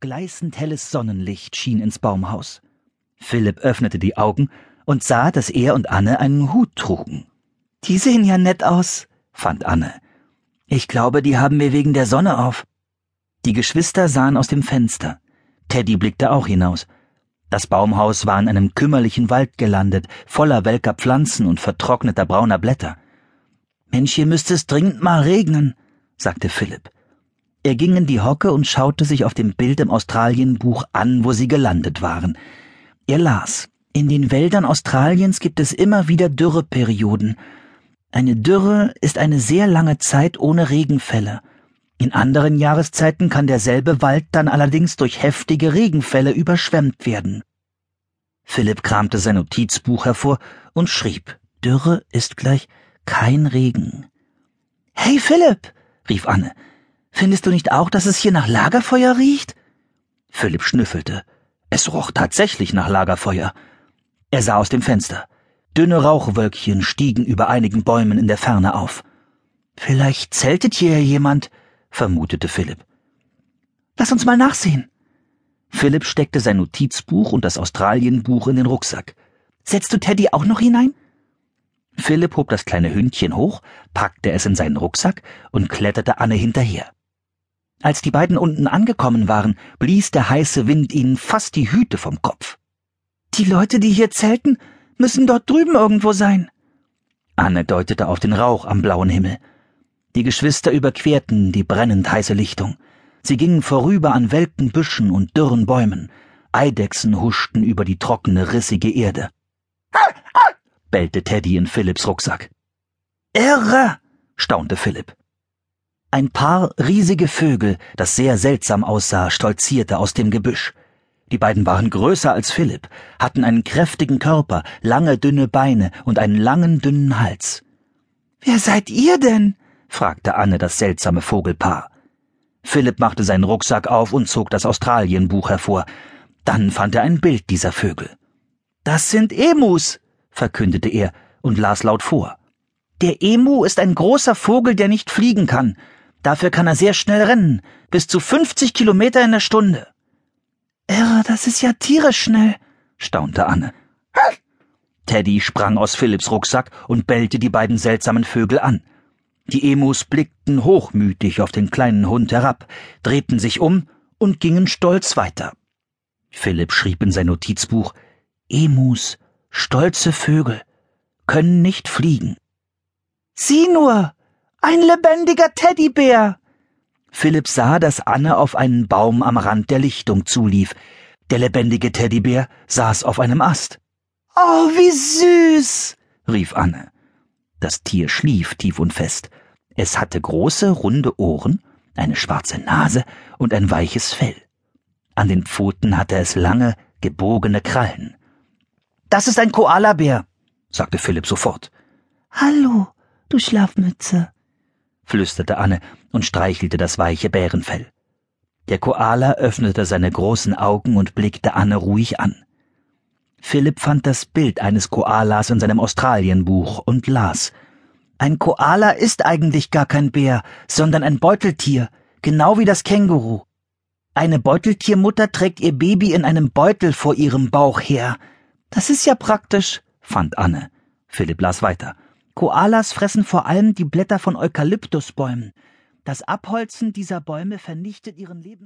Gleißend helles Sonnenlicht schien ins Baumhaus. Philipp öffnete die Augen und sah, dass er und Anne einen Hut trugen. Die sehen ja nett aus, fand Anne. Ich glaube, die haben wir wegen der Sonne auf. Die Geschwister sahen aus dem Fenster. Teddy blickte auch hinaus. Das Baumhaus war in einem kümmerlichen Wald gelandet, voller welker Pflanzen und vertrockneter brauner Blätter. Mensch, hier müsste es dringend mal regnen, sagte Philipp. Er ging in die Hocke und schaute sich auf dem Bild im Australienbuch an, wo sie gelandet waren. Er las. In den Wäldern Australiens gibt es immer wieder Dürreperioden. Eine Dürre ist eine sehr lange Zeit ohne Regenfälle. In anderen Jahreszeiten kann derselbe Wald dann allerdings durch heftige Regenfälle überschwemmt werden. Philipp kramte sein Notizbuch hervor und schrieb, Dürre ist gleich kein Regen. Hey Philipp, rief Anne, Findest du nicht auch, dass es hier nach Lagerfeuer riecht? Philipp schnüffelte. Es roch tatsächlich nach Lagerfeuer. Er sah aus dem Fenster. Dünne Rauchwölkchen stiegen über einigen Bäumen in der Ferne auf. Vielleicht zeltet hier jemand, vermutete Philipp. Lass uns mal nachsehen. Philipp steckte sein Notizbuch und das Australienbuch in den Rucksack. Setzt du Teddy auch noch hinein? Philipp hob das kleine Hündchen hoch, packte es in seinen Rucksack und kletterte Anne hinterher. Als die beiden unten angekommen waren, blies der heiße Wind ihnen fast die Hüte vom Kopf. Die Leute, die hier zelten, müssen dort drüben irgendwo sein. Anne deutete auf den Rauch am blauen Himmel. Die Geschwister überquerten die brennend heiße Lichtung. Sie gingen vorüber an welken Büschen und dürren Bäumen. Eidechsen huschten über die trockene, rissige Erde. bellte Teddy in Philipps Rucksack. Irre! staunte Philipp. Ein paar riesige Vögel, das sehr seltsam aussah, stolzierte aus dem Gebüsch. Die beiden waren größer als Philipp, hatten einen kräftigen Körper, lange dünne Beine und einen langen dünnen Hals. Wer seid ihr denn? fragte Anne das seltsame Vogelpaar. Philipp machte seinen Rucksack auf und zog das Australienbuch hervor. Dann fand er ein Bild dieser Vögel. Das sind Emus, verkündete er und las laut vor. Der Emu ist ein großer Vogel, der nicht fliegen kann. Dafür kann er sehr schnell rennen, bis zu 50 Kilometer in der Stunde. Irre, das ist ja tierisch schnell, staunte Anne. Teddy sprang aus Philipps Rucksack und bellte die beiden seltsamen Vögel an. Die Emus blickten hochmütig auf den kleinen Hund herab, drehten sich um und gingen stolz weiter. Philipp schrieb in sein Notizbuch Emus, stolze Vögel, können nicht fliegen. Sieh nur, ein lebendiger Teddybär. Philipp sah, dass Anne auf einen Baum am Rand der Lichtung zulief. Der lebendige Teddybär saß auf einem Ast. Oh, wie süß, rief Anne. Das Tier schlief tief und fest. Es hatte große, runde Ohren, eine schwarze Nase und ein weiches Fell. An den Pfoten hatte es lange, gebogene Krallen. Das ist ein Koalabär, sagte Philipp sofort. Hallo, du Schlafmütze, flüsterte Anne und streichelte das weiche Bärenfell. Der Koala öffnete seine großen Augen und blickte Anne ruhig an. Philipp fand das Bild eines Koalas in seinem Australienbuch und las. Ein Koala ist eigentlich gar kein Bär, sondern ein Beuteltier, genau wie das Känguru. Eine Beuteltiermutter trägt ihr Baby in einem Beutel vor ihrem Bauch her. Das ist ja praktisch, fand Anne. Philipp las weiter. Koalas fressen vor allem die Blätter von Eukalyptusbäumen. Das Abholzen dieser Bäume vernichtet ihren Lebens